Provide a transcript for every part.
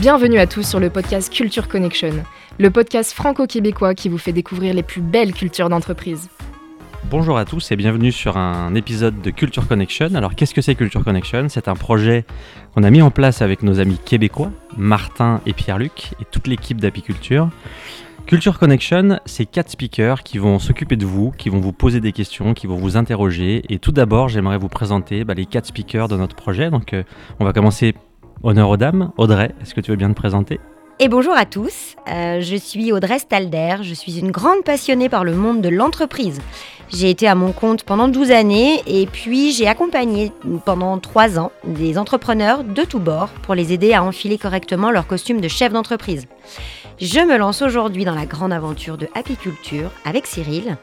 Bienvenue à tous sur le podcast Culture Connection, le podcast franco-québécois qui vous fait découvrir les plus belles cultures d'entreprise. Bonjour à tous et bienvenue sur un épisode de Culture Connection. Alors qu'est-ce que c'est Culture Connection? C'est un projet qu'on a mis en place avec nos amis québécois, Martin et Pierre-Luc, et toute l'équipe d'Apiculture. Culture Connection, c'est quatre speakers qui vont s'occuper de vous, qui vont vous poser des questions, qui vont vous interroger. Et tout d'abord, j'aimerais vous présenter bah, les quatre speakers de notre projet. Donc, euh, on va commencer Honneur aux dames. Audrey, est-ce que tu veux bien te présenter? Et bonjour à tous, euh, je suis Audrey Stalder, je suis une grande passionnée par le monde de l'entreprise. J'ai été à mon compte pendant 12 années et puis j'ai accompagné pendant 3 ans des entrepreneurs de tous bords pour les aider à enfiler correctement leur costume de chef d'entreprise. Je me lance aujourd'hui dans la grande aventure de apiculture avec Cyril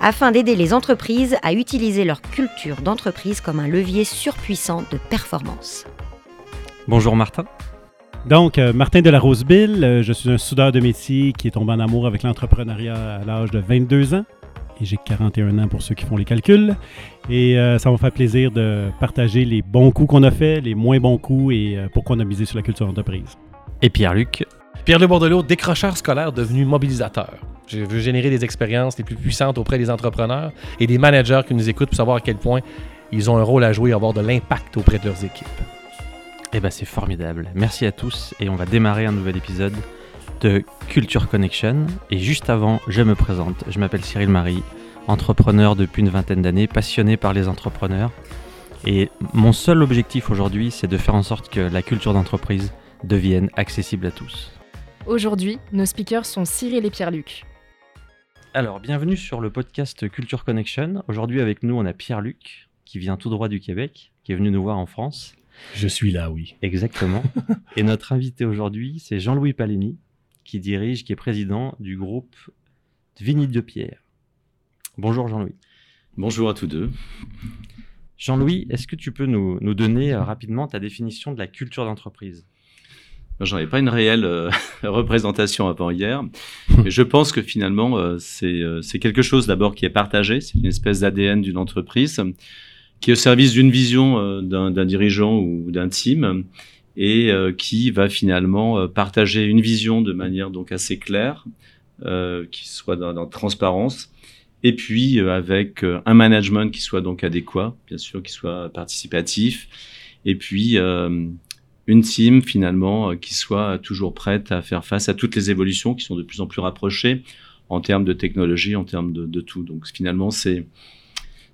afin d'aider les entreprises à utiliser leur culture d'entreprise comme un levier surpuissant de performance. Bonjour Martin. Donc, euh, Martin de la Rosebille, euh, je suis un soudeur de métier qui est tombé en amour avec l'entrepreneuriat à l'âge de 22 ans. Et j'ai 41 ans pour ceux qui font les calculs. Et euh, ça va me faire plaisir de partager les bons coups qu'on a fait, les moins bons coups et pourquoi on a misé sur la culture d'entreprise. Et Pierre-Luc? Pierre-Luc Bordelot, décrocheur scolaire devenu mobilisateur. Je veux générer des expériences les plus puissantes auprès des entrepreneurs et des managers qui nous écoutent pour savoir à quel point ils ont un rôle à jouer et avoir de l'impact auprès de leurs équipes. Eh ben c'est formidable. Merci à tous et on va démarrer un nouvel épisode de Culture Connection. Et juste avant, je me présente. Je m'appelle Cyril Marie, entrepreneur depuis une vingtaine d'années, passionné par les entrepreneurs. Et mon seul objectif aujourd'hui, c'est de faire en sorte que la culture d'entreprise devienne accessible à tous. Aujourd'hui, nos speakers sont Cyril et Pierre-Luc. Alors, bienvenue sur le podcast Culture Connection. Aujourd'hui, avec nous, on a Pierre-Luc, qui vient tout droit du Québec, qui est venu nous voir en France. Je suis là, oui. Exactement. Et notre invité aujourd'hui, c'est Jean-Louis Paleni, qui dirige, qui est président du groupe Vinide de Pierre. Bonjour Jean-Louis. Bonjour à tous deux. Jean-Louis, est-ce que tu peux nous, donner euh, rapidement ta définition de la culture d'entreprise? J'en ai pas une réelle euh, représentation avant hier. Mais je pense que finalement, euh, c'est quelque chose d'abord qui est partagé. C'est une espèce d'ADN d'une entreprise qui est au service d'une vision euh, d'un dirigeant ou d'un team et euh, qui va finalement euh, partager une vision de manière donc assez claire, qui soit dans, dans transparence, et puis avec un management qui soit donc adéquat, bien sûr, qui soit participatif, et puis une team finalement qui soit toujours prête à faire face à toutes les évolutions qui sont de plus en plus rapprochées en termes de technologie, en termes de, de tout. Donc finalement, c'est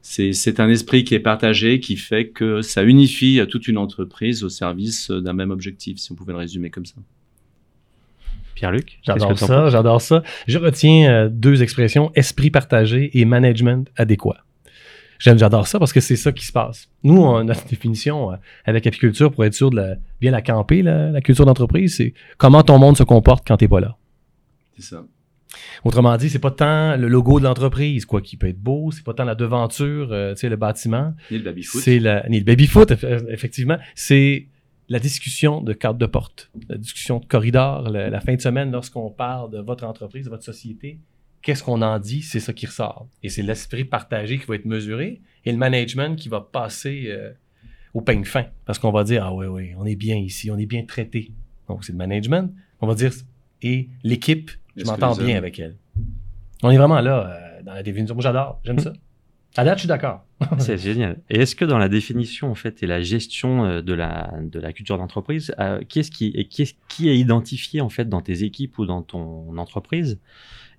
c'est un esprit qui est partagé, qui fait que ça unifie toute une entreprise au service d'un même objectif, si on pouvait le résumer comme ça. Pierre-Luc J'adore ça, j'adore ça. Je retiens euh, deux expressions, esprit partagé et management adéquat. J'adore ça parce que c'est ça qui se passe. Nous, on notre définition euh, avec apiculture pour être sûr de bien la camper, la, culture d'entreprise, c'est comment ton monde se comporte quand tu n'es pas là. C'est ça. Autrement dit, c'est pas tant le logo de l'entreprise, quoi, qui peut être beau, c'est pas tant la devanture, euh, tu sais, le bâtiment. Ni le baby-foot. C'est la, ni le baby-foot, effectivement. C'est la discussion de carte de porte, la discussion de corridor, la, fin de semaine, lorsqu'on parle de votre entreprise, de votre société, qu'est-ce qu'on en dit, c'est ça qui ressort. Et c'est l'esprit partagé qui va être mesuré et le management qui va passer euh, au peigne fin. Parce qu'on va dire, ah oui, oui, on est bien ici, on est bien traité. Donc, c'est le management. On va dire, et l'équipe je m'entends bien avec elle. On est vraiment là euh, dans la définition. Moi, j'adore. J'aime ça. À date, je suis d'accord. c'est génial. Et est-ce que dans la définition, en fait, et la gestion euh, de la, de la culture d'entreprise, euh, qu'est-ce qui, et qu'est-ce qui est identifié, en fait, dans tes équipes ou dans ton entreprise?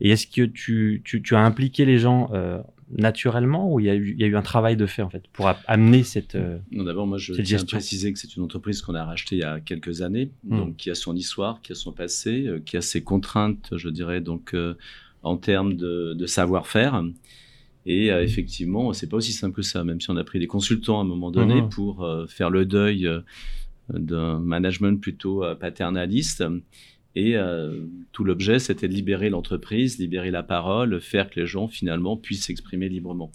Et est-ce que tu, tu, tu, as impliqué les gens naturellement ou il y, a eu, il y a eu un travail de fait en fait pour amener cette euh, Non, d'abord moi je tiens à préciser que c'est une entreprise qu'on a rachetée il y a quelques années, hmm. donc qui a son histoire, qui a son passé, euh, qui a ses contraintes, je dirais donc euh, en termes de, de savoir-faire. Et effectivement, c'est pas aussi simple que ça, même si on a pris des consultants à un moment donné hmm. pour faire le deuil d'un management plutôt paternaliste. Et euh, tout l'objet, c'était de libérer l'entreprise, libérer la parole, faire que les gens finalement puissent s'exprimer librement.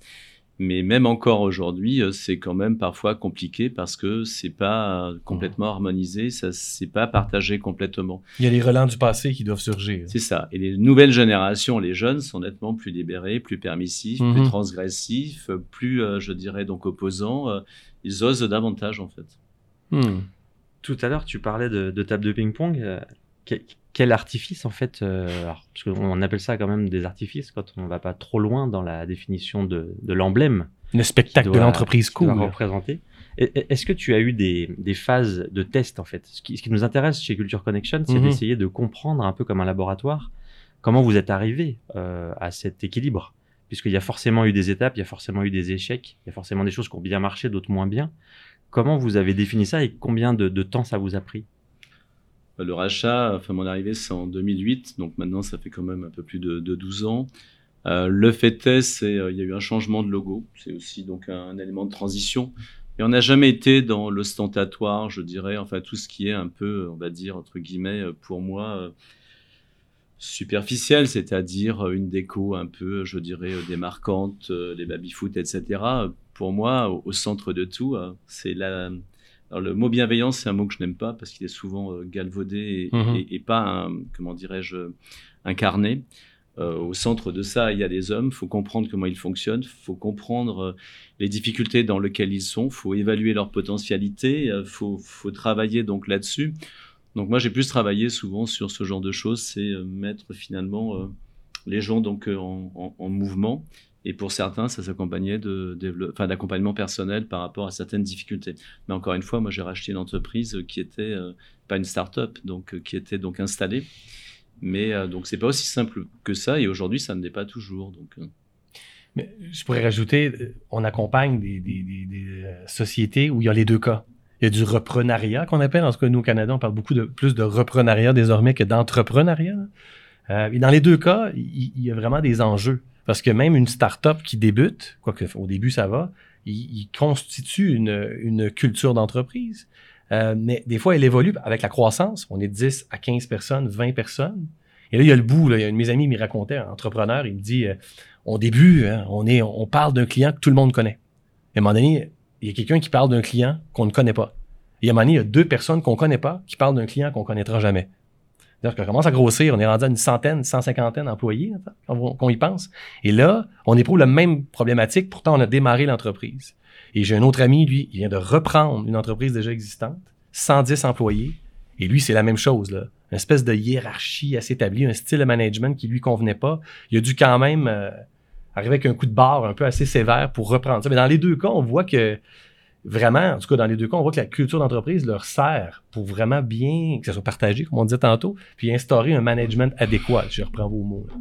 Mais même encore aujourd'hui, euh, c'est quand même parfois compliqué parce que c'est pas complètement harmonisé, ça c'est pas partagé complètement. Il y a les relents du passé qui doivent surgir. C'est ça. Et les nouvelles générations, les jeunes, sont nettement plus libérés, plus permissifs, plus mhm. transgressifs, plus, euh, je dirais donc opposants. ils osent davantage en fait. Hmm. Tout à l'heure, tu parlais de, de table de ping-pong. Que- quel artifice, en fait euh, alors, Parce qu'on appelle ça quand même des artifices quand on ne va pas trop loin dans la définition de, de l'emblème Le spectacle de l'entreprise cool. représenter. Est-ce que tu as eu des, des phases de test, en fait? Ce qui, ce qui nous intéresse chez Culture Connection, c'est Mhm. d'essayer de comprendre un peu comme un laboratoire comment vous êtes arrivé euh, à cet équilibre. Puisqu'il y a forcément eu des étapes, il y a forcément eu des échecs, il y a forcément des choses qui ont bien marché, d'autres moins bien. Comment vous avez défini ça et combien de, de temps ça vous a pris? Le rachat, enfin mon arrivée c'est en 2008, donc maintenant ça fait quand même un peu plus de, de 12 ans. Euh, le fait est, c'est euh, il y a eu un changement de logo, c'est aussi donc un, élément de transition. Et on n'a jamais été dans l'ostentatoire, je dirais, enfin tout ce qui est un peu, on va dire entre guillemets, euh, pour moi euh, superficiel, c'est-à-dire euh, une déco un peu, je dirais, euh, démarquante, euh, les baby-foot, etc. Pour moi, au, au centre de tout, euh, c'est la, alors le mot bienveillance, c'est un mot que je n'aime pas parce qu'il est souvent euh, galvaudé et, Mhm. et- et pas, un- comment dirais-je, incarné. Euh, au centre de ça, il y a des hommes. Il faut comprendre comment ils fonctionnent. Il faut comprendre euh, les difficultés dans lesquelles ils sont. Il faut évaluer leur potentialité. Il faut, faut travailler donc là-dessus. Donc moi, j'ai plus travaillé souvent sur ce genre de choses. C'est mettre finalement les gens donc en, en- en mouvement. Et pour certains, ça s'accompagnait d'accompagnement personnel par rapport à certaines difficultés. Mais encore une fois, moi, j'ai racheté une entreprise qui était euh, pas une start-up, donc euh, qui était donc installée. Mais euh, donc c'est pas aussi simple que ça. Et aujourd'hui, ça ne l'est pas toujours. Donc euh, Mais je pourrais rajouter, on accompagne des, sociétés où il y a les deux cas. Il y a du reprenariat qu'on appelle. En tout cas, nous, au Canada, on parle beaucoup de, plus de reprenariat désormais que d'entrepreneuriat. et dans les deux cas, il y a vraiment des enjeux. Parce que même une start-up qui débute, quoique au début ça va, il, constitue une, culture d'entreprise. Euh, mais des fois, elle évolue avec la croissance. On est 10 à 15 personnes, 20 personnes. Et là, il y a le bout. Là. Un de mes amis me racontait, un entrepreneur, il me dit euh, hein, on, est, on parle d'un client que tout le monde connaît. Et à un moment donné, il y a quelqu'un qui parle d'un client qu'on ne connaît pas. Et à un moment donné, il y a deux personnes qu'on ne connaît pas qui parlent d'un client qu'on ne connaîtra jamais. C'est-à-dire qu'on commence à grossir, on est rendu à une centaine, cent cinquantaine d'employés, quand on, qu'on y pense. Et là, on éprouve la même problématique, pourtant on a démarré l'entreprise. Et j'ai un autre ami, lui, il vient de reprendre une entreprise déjà existante, 110 employés, et lui, c'est la même chose, là. Une espèce de hiérarchie assez établie, un style de management qui lui convenait pas. Il a dû quand même euh, arriver avec un coup de barre un peu assez sévère pour reprendre ça. Mais dans les deux cas, on voit que vraiment, en tout cas dans les deux cas, on voit que la culture d'entreprise leur sert pour vraiment bien, que ça soit partagé, comme on disait tantôt, puis instaurer un management adéquat. Je reprends vos mots. là.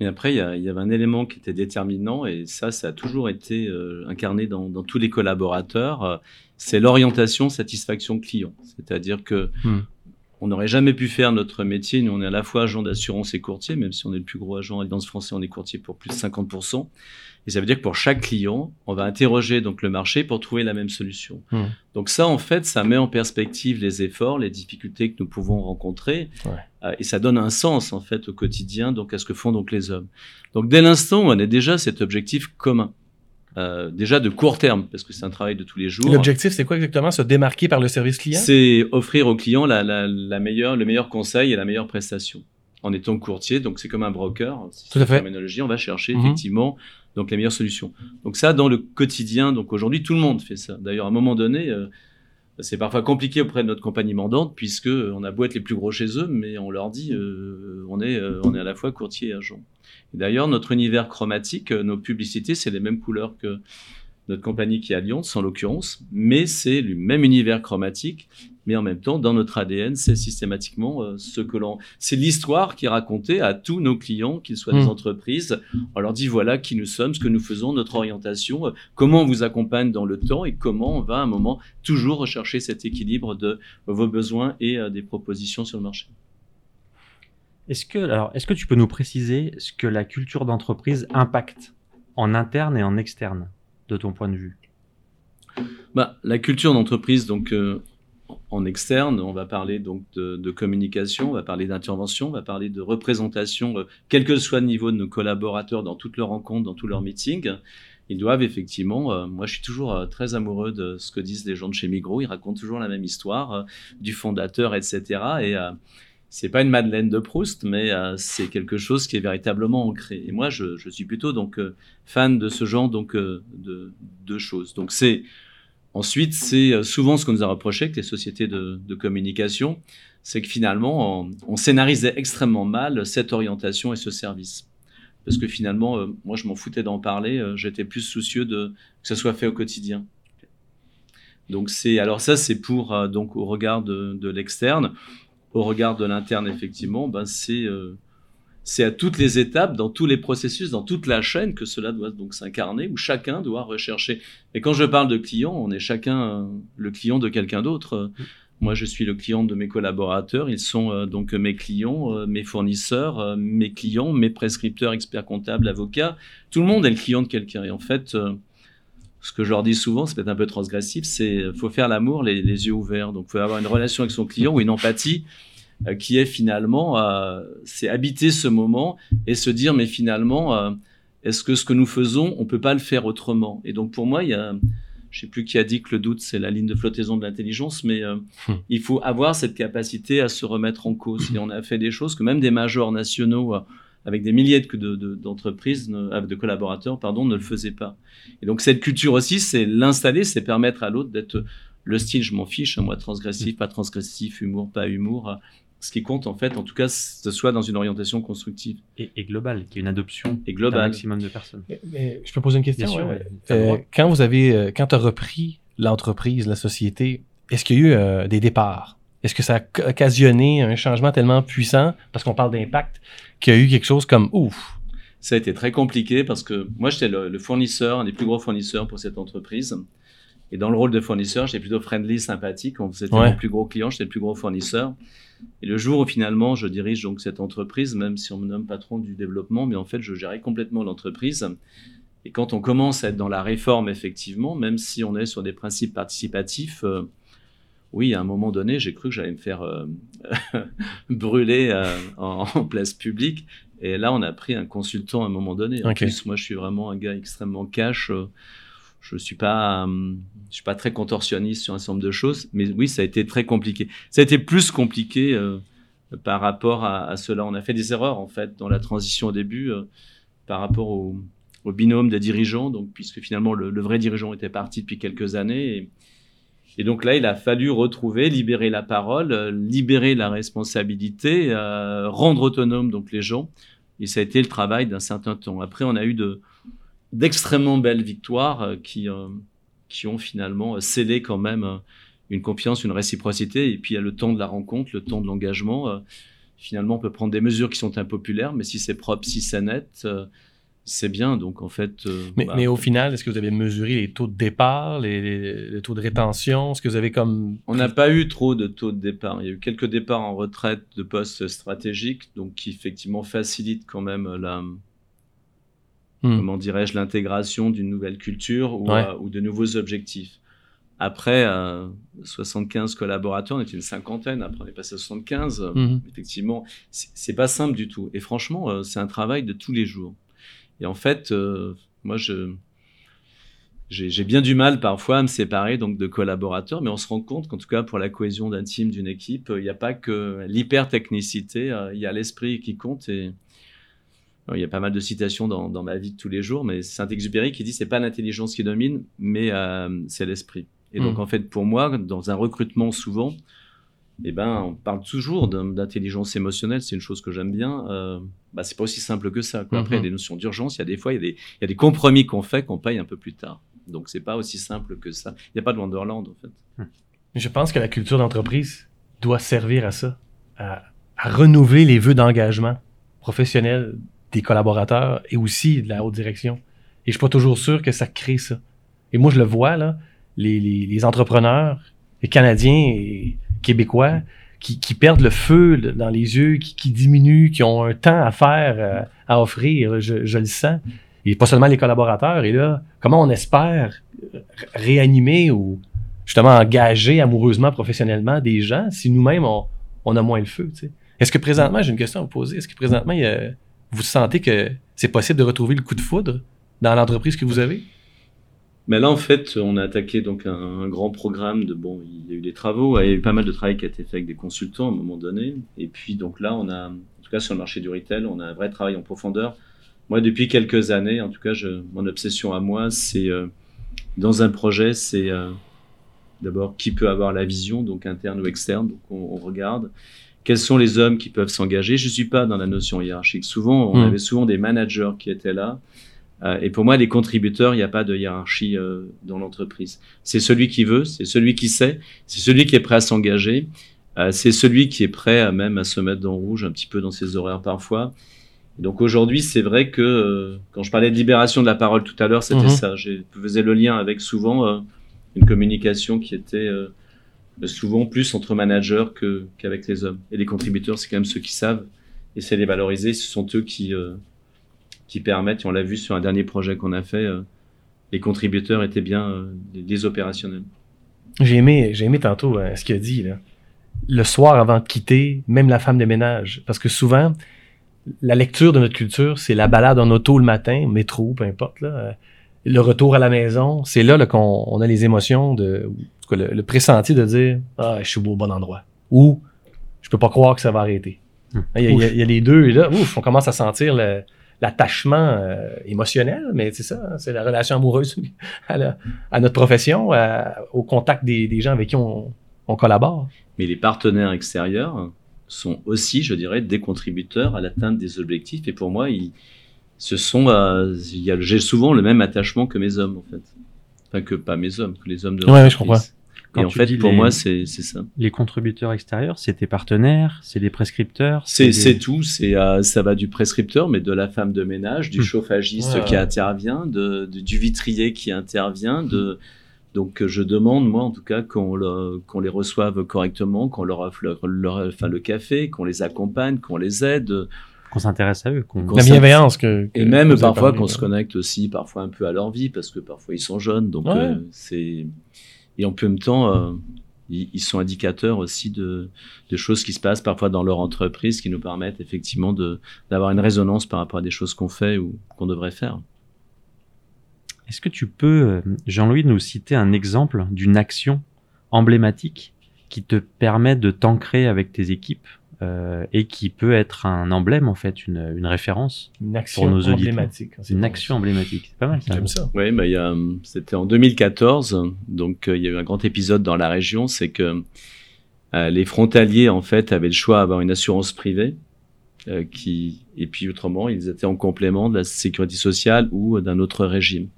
Mais après, il y, a- il y avait un élément qui était déterminant, et ça, ça a toujours été euh, incarné dans, dans tous les collaborateurs, euh, c'est l'orientation satisfaction client. C'est-à-dire que Hmm. On n'aurait jamais pu faire notre métier. Nous, on est à la fois agent d'assurance et courtier, même si on est le plus gros agent Alliance français, on est courtier pour plus de 50%. Et ça veut dire que pour chaque client, on va interroger donc le marché pour trouver la même solution. Hmm. Donc ça, en fait, ça met en perspective les efforts, les difficultés que nous pouvons rencontrer, Ouais. euh, et ça donne un sens en fait au quotidien, donc à ce que font donc les hommes. Donc dès l'instant où on a déjà cet objectif commun, euh, déjà de court terme, parce que c'est un travail de tous les jours. L'objectif, c'est quoi exactement? Se démarquer par le service client? C'est offrir au client la, la, la meilleure, le meilleur conseil et la meilleure prestation. En étant courtier, donc c'est comme un broker. si Tout à c'est fait. terminologie, on va chercher Mhm. effectivement donc les meilleures solutions. Donc ça, dans le quotidien, donc aujourd'hui tout le monde fait ça. D'ailleurs, à un moment donné, euh, c'est parfois compliqué auprès de notre compagnie mandante puisque euh, on a beau être les plus gros chez eux, mais on leur dit euh, on est on est à la fois courtier et agent. D'ailleurs, notre univers chromatique, euh, nos publicités, c'est les mêmes couleurs que notre compagnie qui est Alliance, en l'occurrence, mais c'est le même univers chromatique, mais en même temps, dans notre ADN, c'est systématiquement euh, ce que l'on... C'est l'histoire qui est racontée à tous nos clients, qu'ils soient des Mm. entreprises. On leur dit, voilà qui nous sommes, ce que nous faisons, notre orientation, euh, comment on vous accompagne dans le temps et comment on va à un moment toujours rechercher cet équilibre de vos besoins et des propositions sur le marché. Est-ce que, est-ce que tu peux nous préciser ce que la culture d'entreprise impacte en interne et en externe, de ton point de vue? Bah, la culture d'entreprise, donc euh, en externe, on va parler donc de, communication, on va parler d'intervention, on va parler de représentation, euh, quel que soit le niveau de nos collaborateurs dans toutes leurs rencontres, dans tous leurs meetings. Ils doivent effectivement, euh, moi je suis toujours très amoureux de ce que disent les gens de chez Migros, ils racontent toujours la même histoire du fondateur, etc. Et c'est pas une Madeleine de Proust, mais euh, c'est quelque chose qui est véritablement ancré. Et moi, je, suis plutôt donc euh, fan de ce genre donc euh, de, de choses. Donc c'est Ensuite, c'est souvent ce qu'on nous a reproché avec les sociétés de, communication, c'est que finalement, on, scénarisait extrêmement mal cette orientation et ce service. Parce que finalement, moi, je m'en foutais d'en parler, j'étais plus soucieux de que ça soit fait au quotidien. Donc c'est alors ça, c'est pour donc au regard de, de l'externe, au regard de l'interne, effectivement, ben c'est c'est à toutes les étapes, dans tous les processus, dans toute la chaîne que cela doit donc s'incarner, où chacun doit rechercher. Et quand je parle de client, on est chacun euh, le client de quelqu'un d'autre. Moi, je suis le client de mes collaborateurs, ils sont euh, donc mes clients, euh, mes fournisseurs, euh, mes clients, mes prescripteurs, experts comptables, avocats. Tout le monde est le client de quelqu'un. Et en fait, euh, ce que je leur dis souvent, c'est peut-être un peu transgressif, c'est faut faire l'amour les, les, yeux ouverts. Donc, faut avoir une relation avec son client ou une empathie euh, qui est finalement, euh, c'est habiter ce moment et se dire, mais finalement, euh, est-ce que ce que nous faisons, on peut pas le faire autrement? Et donc pour moi, il y a, je sais plus qui a dit que le doute c'est la ligne de flottaison de l'intelligence, mais hum. il faut avoir cette capacité à se remettre en cause. Et on a fait des choses que même des majors nationaux avec des milliers d'entreprises, de, de, de, collaborateurs, pardon, ne le faisaient pas. Et donc cette culture aussi, c'est l'installer, c'est permettre à l'autre d'être le style, je m'en fiche, moi transgressif, pas transgressif, humour, pas humour, ce qui compte en fait, en tout cas, ce soit dans une orientation constructive. Et, et globale, qui est une adoption et globale. d'un maximum de personnes. Mais, mais je peux poser une question? Bien sûr, ouais. euh, quand vous avez, euh, quand tu as repris l'entreprise, la société, est-ce qu'il y a eu euh, des départs? Est-ce que ça a occasionné un changement tellement puissant, parce qu'on parle d'impact, qu'il y a eu quelque chose comme ouf? Ça a été très compliqué parce que moi, j'étais le, le fournisseur, un des plus gros fournisseurs pour cette entreprise. Et dans le rôle de fournisseur, j'étais plutôt friendly, sympathique. C'était ouais. mon plus gros client, j'étais le plus gros fournisseur. Et le jour où finalement je dirige donc cette entreprise, même si on me nomme patron du développement, mais en fait je gérais complètement l'entreprise. Et quand on commence à être dans la réforme, effectivement, même si on est sur des principes participatifs, euh, oui, à un moment donné, j'ai cru que j'allais me faire euh, brûler euh, en, en, place publique. Et là, on a pris un consultant à un moment donné. En okay. plus, moi, je suis vraiment un gars extrêmement cash. Euh, je suis pas, euh, je suis pas très contorsionniste sur un certain nombre de choses, mais oui, ça a été très compliqué. Ça a été plus compliqué par rapport à, à, cela. On a fait des erreurs en fait dans la transition au début par rapport au, au, binôme des dirigeants, donc puisque finalement le, le, vrai dirigeant était parti depuis quelques années. Et, et, donc là, il a fallu retrouver, libérer la parole, euh, libérer la responsabilité, euh, rendre autonome donc les gens. Et ça a été le travail d'un certain temps. Après, on a eu de d'extrêmement belles victoires euh, qui, qui ont finalement scellé quand même une confiance, une réciprocité. Et puis il y a le temps de la rencontre, le temps de l'engagement. finalement, on peut prendre des mesures qui sont impopulaires, mais si c'est propre, si c'est net, c'est bien. Donc en fait. mais, bah, mais, au final, est-ce que vous avez mesuré les taux de départ, les, les, les taux de rétention? Est-ce que vous avez comme. On n'a pas eu trop de taux de départ. Il y a eu quelques départs en retraite de postes stratégiques, donc qui effectivement facilitent quand même la mmh. comment dirais-je, l'intégration d'une nouvelle culture ou, ouais. euh, ou, de nouveaux objectifs. Après, euh, 75 collaborateurs, on était une cinquantaine, après on est passé à 75. Mmh. Effectivement, c'est pas simple du tout. Et franchement, euh, c'est un travail de tous les jours. Et en fait, euh, moi, je j'ai bien du mal parfois à me séparer donc de collaborateurs, mais on se rend compte qu'en tout cas pour la cohésion d'un team, d'une équipe, il n'y a pas que l'hyper-technicité, euh, il y a l'esprit qui compte et, il y a pas mal de citations dans, dans, ma vie de tous les jours, mais c'est Saint-Exupéry qui dit c'est pas l'intelligence qui domine, mais euh, c'est l'esprit. Et mmh. donc en fait pour moi, dans un recrutement souvent, eh ben on parle toujours d'intelligence émotionnelle, c'est une chose que j'aime bien. Euh, bah, c'est pas aussi simple que ça. Quoi. Après, il y a des notions d'urgence, il y a des fois il y a des, il y a des compromis qu'on fait qu'on paye un peu plus tard. Donc c'est pas aussi simple que ça. Il n'y a pas de Wonderland en fait. Je pense que la culture d'entreprise doit servir à ça, à, à renouveler les vœux d'engagement professionnel des collaborateurs et aussi de la haute direction. Et je suis pas toujours sûr que ça crée ça. Et moi, je le vois, là, les, les, les entrepreneurs, les Canadiens et Québécois, qui, perdent le feu dans les yeux, qui, diminuent, qui ont un temps à faire, euh, à offrir, je, le sens. Et pas seulement les collaborateurs. Et là, comment on espère réanimer ou justement engager amoureusement, professionnellement des gens si nous-mêmes, on, a moins le feu? Est-ce que présentement, j'ai une question à vous poser, est-ce que présentement, vous sentez que c'est possible de retrouver le coup de foudre dans l'entreprise que vous avez? Mais là, en fait, on a attaqué donc un, un, grand programme de bon, il y a eu des travaux, il y a eu pas mal de travail qui a été fait avec des consultants à un moment donné. Et puis donc là, on a, en tout cas sur le marché du retail, on a un vrai travail en profondeur. Moi, depuis quelques années, en tout cas, je, mon obsession à moi, c'est euh, dans un projet, c'est euh, d'abord qui peut avoir la vision, donc interne ou externe. Donc on, on regarde quels sont les hommes qui peuvent s'engager? Je suis pas dans la notion hiérarchique. Souvent, on Hmm. avait souvent des managers qui étaient là. Euh, et pour moi, les contributeurs, il n'y a pas de hiérarchie euh, dans l'entreprise. C'est celui qui veut, c'est celui qui sait, c'est celui qui est prêt à s'engager, euh, c'est celui qui est prêt à même à se mettre dans le rouge un petit peu dans ses horaires parfois. Et donc aujourd'hui, c'est vrai que euh, quand je parlais de libération de la parole tout à l'heure, c'était Mhm. ça. Je faisais le lien avec souvent euh, une communication qui était euh, souvent plus entre managers qu'avec les hommes. Et les contributeurs, c'est quand même ceux qui savent et c'est les valoriser. Ce sont eux qui qui permettent. Et on l'a vu sur un dernier projet qu'on a fait. euh, les contributeurs étaient bien euh, des, opérationnels. J'ai aimé, j'ai aimé tantôt euh, ce qu'il a dit. Là. Le soir avant de quitter, même la femme de ménage. Parce que souvent, la lecture de notre culture, c'est la balade en auto le matin, métro, peu importe. Là. Euh, Le retour à la maison, c'est là, là qu'on on a les émotions, de, ou, en tout cas, le, le pressenti de dire Ah, je suis au bon endroit. Ou je peux pas croire que ça va arrêter. Hum. Il y, a, il y a- il y a les deux, et là, ouf, on commence à sentir le- l'attachement euh, émotionnel, mais c'est ça, hein, c'est la relation amoureuse à, la- à notre profession, à- au contact des, des gens avec qui on, on collabore. Mais les partenaires extérieurs sont aussi, je dirais, des contributeurs à l'atteinte des objectifs. Et pour moi, ils, ce sont, euh, j'ai souvent le même attachement que mes hommes, en fait. Enfin, que pas mes hommes, que les hommes de Ouais, ouais, je l'entreprise. Comprends. Et Quand en fait, pour les- moi, c'est ça. Les contributeurs extérieurs, c'est tes partenaires, c'est des prescripteurs. C'est des- tout. C'est euh, ça va du prescripteur, mais de la femme de ménage, du Hmm. chauffagiste Ouais. qui intervient, de, de- du vitrier qui intervient. De donc euh, je demande moi en tout cas qu'on le- qu'on les reçoive correctement, qu'on leur offre leur, leur- enfin, le café, qu'on les accompagne, qu'on les aide. Qu'on s'intéresse à eux. qu'on- La bienveillance que, que Et même parfois qu'on se connecte aussi parfois un peu à leur vie parce que parfois ils sont jeunes. Donc Ouais. euh, c'est et en même temps euh, ils, sont indicateurs aussi de, choses qui se passent parfois dans leur entreprise qui nous permettent effectivement d'avoir une résonance par rapport à des choses qu'on fait ou qu'on devrait faire. Est-ce que tu peux, euh, Jean-Louis, nous citer un exemple d'une action emblématique qui te permet de t'ancrer avec tes équipes? Euh, et qui peut être un emblème, en fait, une, une référence, Une action pour nos auditeurs. emblématique. C'est une action emblématique. C'est pas mal ça. J'aime ça. Oui, bah, il y a, hum, c'était en 2014, donc euh, il y a eu un grand épisode dans la région, c'est que euh, les frontaliers en fait avaient le choix d'avoir une assurance privée, euh, qui et puis autrement ils étaient en complément de la sécurité sociale ou d'un autre régime.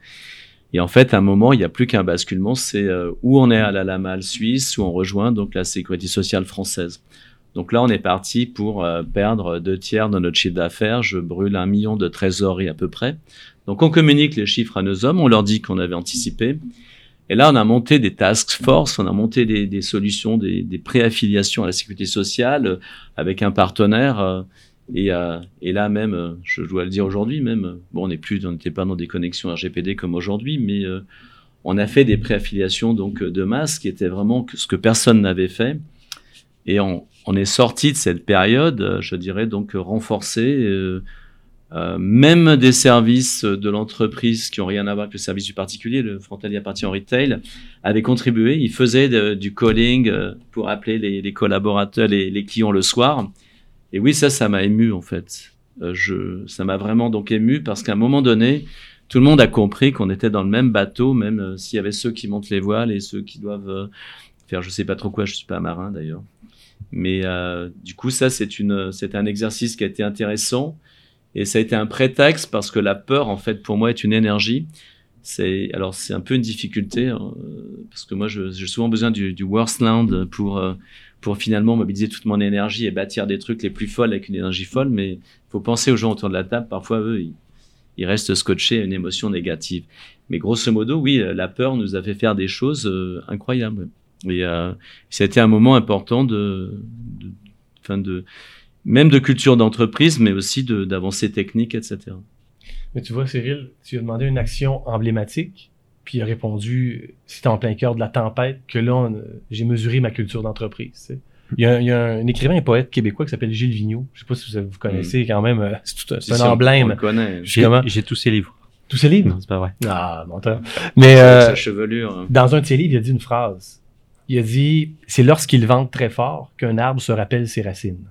Et en fait, à un moment, il n'y a plus qu'un basculement, c'est euh, où on est à la Lamal suisse, où on rejoint donc la sécurité sociale française. Donc là, on est parti pour euh, perdre deux tiers de notre chiffre d'affaires. Je brûle un million de trésorerie à peu près. Donc on communique les chiffres à nos hommes, on leur dit qu'on avait anticipé. Et là, on a monté des task force, on a monté des, solutions, des, des préaffiliations à la sécurité sociale euh, avec un partenaire. euh, et, là même, je dois le dire aujourd'hui même, bon, on n'est plus, on n'était pas dans des connexions RGPD comme aujourd'hui, mais on a fait des préaffiliations donc de masse qui étaient vraiment ce que personne n'avait fait. Et on, on est sorti de cette période, euh, je dirais donc euh, renforcé. euh, euh, même des services de l'entreprise qui ont rien à voir avec le service du particulier, le frontalier appartient en retail, avaient contribué. Ils faisaient du calling pour appeler les, collaborateurs, les, les clients le soir. Et oui, ça, ça m'a ému en fait. Je, ça m'a vraiment donc ému parce qu'à un moment donné, tout le monde a compris qu'on était dans le même bateau, même s'il y avait ceux qui montent les voiles et ceux qui doivent faire je sais pas trop quoi. Je suis pas marin d'ailleurs. Mais euh, du coup, ça, c'est un exercice qui a été intéressant. Et ça a été un prétexte parce que la peur, en fait, pour moi, est une énergie. C'est alors c'est un peu une difficulté hein, parce que moi, j'ai souvent besoin du, worst land pour euh, pour finalement mobiliser toute mon énergie et bâtir des trucs les plus folles avec une énergie folle. Mais il faut penser aux gens autour de la table. Parfois, eux, ils, restent scotchés à une émotion négative. Mais grosso modo, oui, la peur nous a fait faire des choses euh, incroyables. Et euh, ça a été un moment important de, de, enfin de même de culture d'entreprise, mais aussi d'avancées techniques, etc. Mais tu vois, Cyril, tu lui as demandé une action emblématique, puis il a répondu c'était en plein cœur de la tempête que là, j'ai mesuré ma culture d'entreprise. tu sais. Il y a, un- il y a un écrivain et poète québécois qui s'appelle Gilles Vigneault. Je sais pas si vous, vous connaissez quand même. euh, C'est tout un, c'est Si, un si, on- On emblème. J'ai tous ces livres. Tous ses livres? Non, c'est pas vrai. Ah, menteur. Mais euh, sa chevelure. hein. dans un de ses livres, il a dit une phrase. Il a dit C'est lorsqu'il vente très fort qu'un arbre se rappelle ses racines.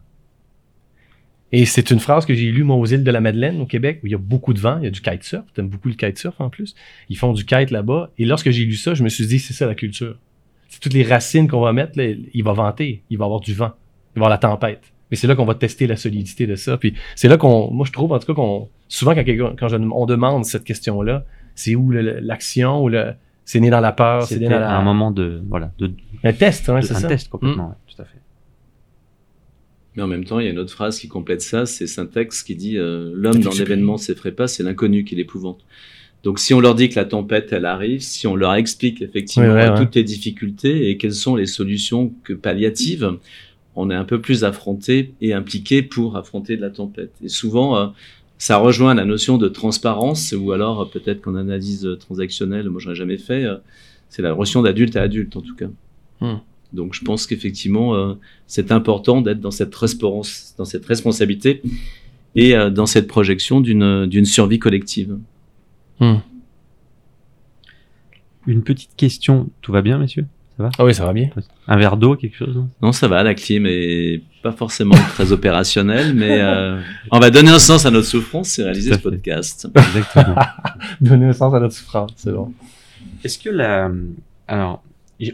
Et c'est une phrase que j'ai lue, moi, aux îles de la Madeleine, au Québec, où il y a beaucoup de vent, il y a du kitesurf. T'aimes beaucoup le kitesurf en plus. Ils font du kite là-bas. Et lorsque j'ai lu ça, je me suis dit C'est ça la culture. Tu toutes les racines qu'on va mettre, là, il va vanter, il va avoir du vent, il va avoir la tempête. Mais c'est là qu'on va tester la solidité de ça. Puis c'est là qu'on, moi je trouve en tout cas qu'on, souvent quand, on demande cette question-là, c'est où l'action ou le, c'est né dans la peur, c'est né C'était dans la, un moment de voilà de, un test, hein, c'est un ça. test complètement, ouais, tout à fait. Mais en même temps, il y a une autre phrase qui complète ça, c'est Syntax qui dit euh, L'homme dans l'événement s'effraie pas, c'est l'inconnu qui l'épouvante. Donc si on leur dit que la tempête, elle arrive, si on leur explique effectivement Ouais, ouais, ouais. toutes les difficultés et quelles sont les solutions que palliatives, on est un peu plus affronté et impliqué pour affronter de la tempête. Et souvent, euh, ça rejoint la notion de transparence, ou alors euh, peut-être qu'en analyse euh, transactionnelle, moi j'en ai jamais fait, euh, c'est la notion d'adulte à adulte en tout cas. Hmm. Donc je pense qu'effectivement, euh, c'est important d'être dans cette, respons- dans cette responsabilité et euh, dans cette projection d'une d'une survie collective. Une petite question, tout va bien messieurs? Ah oui, ça va bien. Un verre d'eau, quelque chose non? Ça va, la clim est pas forcément très opérationnelle, mais euh, on va donner un sens à notre souffrance et réaliser ce fait. podcast. Exactement. Donner un sens à notre souffrance, c'est bon. Est-ce que la alors